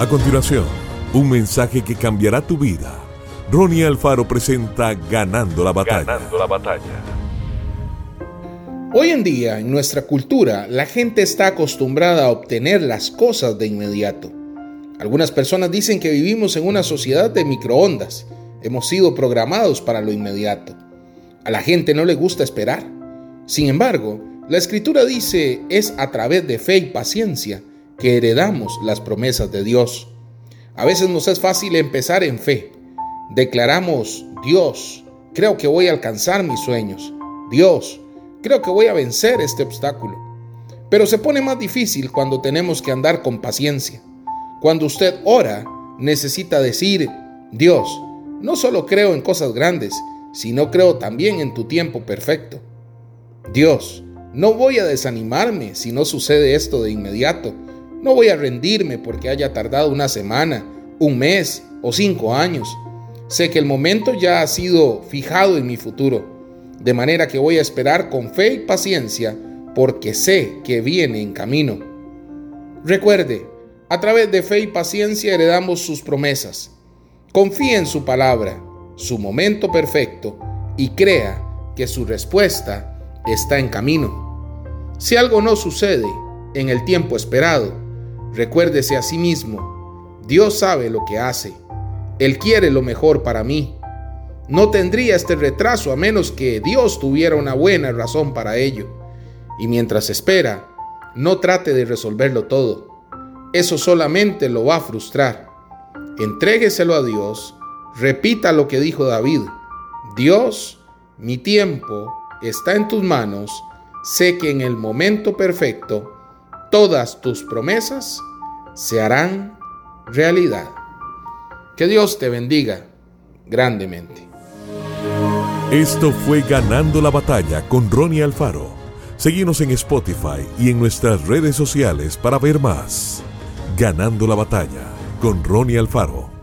A continuación, un mensaje que cambiará tu vida. Ronnie Alfaro presenta Ganando la batalla. Ganando la batalla. Hoy en día, en nuestra cultura, la gente está acostumbrada a obtener las cosas de inmediato. Algunas personas dicen que vivimos en una sociedad de microondas. Hemos sido programados para lo inmediato. A la gente no le gusta esperar. Sin embargo, la escritura dice es a través de fe y paciencia que heredamos las promesas de Dios. A veces nos es fácil empezar en fe. Declaramos, Dios, creo que voy a alcanzar mis sueños. Dios, creo que voy a vencer este obstáculo. Pero se pone más difícil cuando tenemos que andar con paciencia. Cuando usted ora, necesita decir, Dios, no solo creo en cosas grandes, sino creo también en tu tiempo perfecto. Dios, no voy a desanimarme si no sucede esto de inmediato, no voy a rendirme porque haya tardado una semana, un mes o cinco años. Sé que el momento ya ha sido fijado en mi futuro, de manera que voy a esperar con fe y paciencia porque sé que viene en camino. Recuerde, a través de fe y paciencia heredamos sus promesas. Confíe en su palabra, su momento perfecto y crea que su respuesta está en camino. Si algo no sucede en el tiempo esperado, Recuérdese a sí mismo, Dios sabe lo que hace. Él quiere lo mejor para mí. No tendría este retraso a menos que Dios tuviera una buena razón para ello. Y mientras espera, no trate de resolverlo todo. Eso solamente lo va a frustrar. Entrégueselo a Dios. Repita lo que dijo David. Dios, mi tiempo está en tus manos. Sé que en el momento perfecto todas tus promesas se harán realidad. Que Dios te bendiga grandemente. Esto fue Ganando la Batalla con Ronnie Alfaro. Seguimos en Spotify y en nuestras redes sociales para ver más. Ganando la Batalla con Ronnie Alfaro.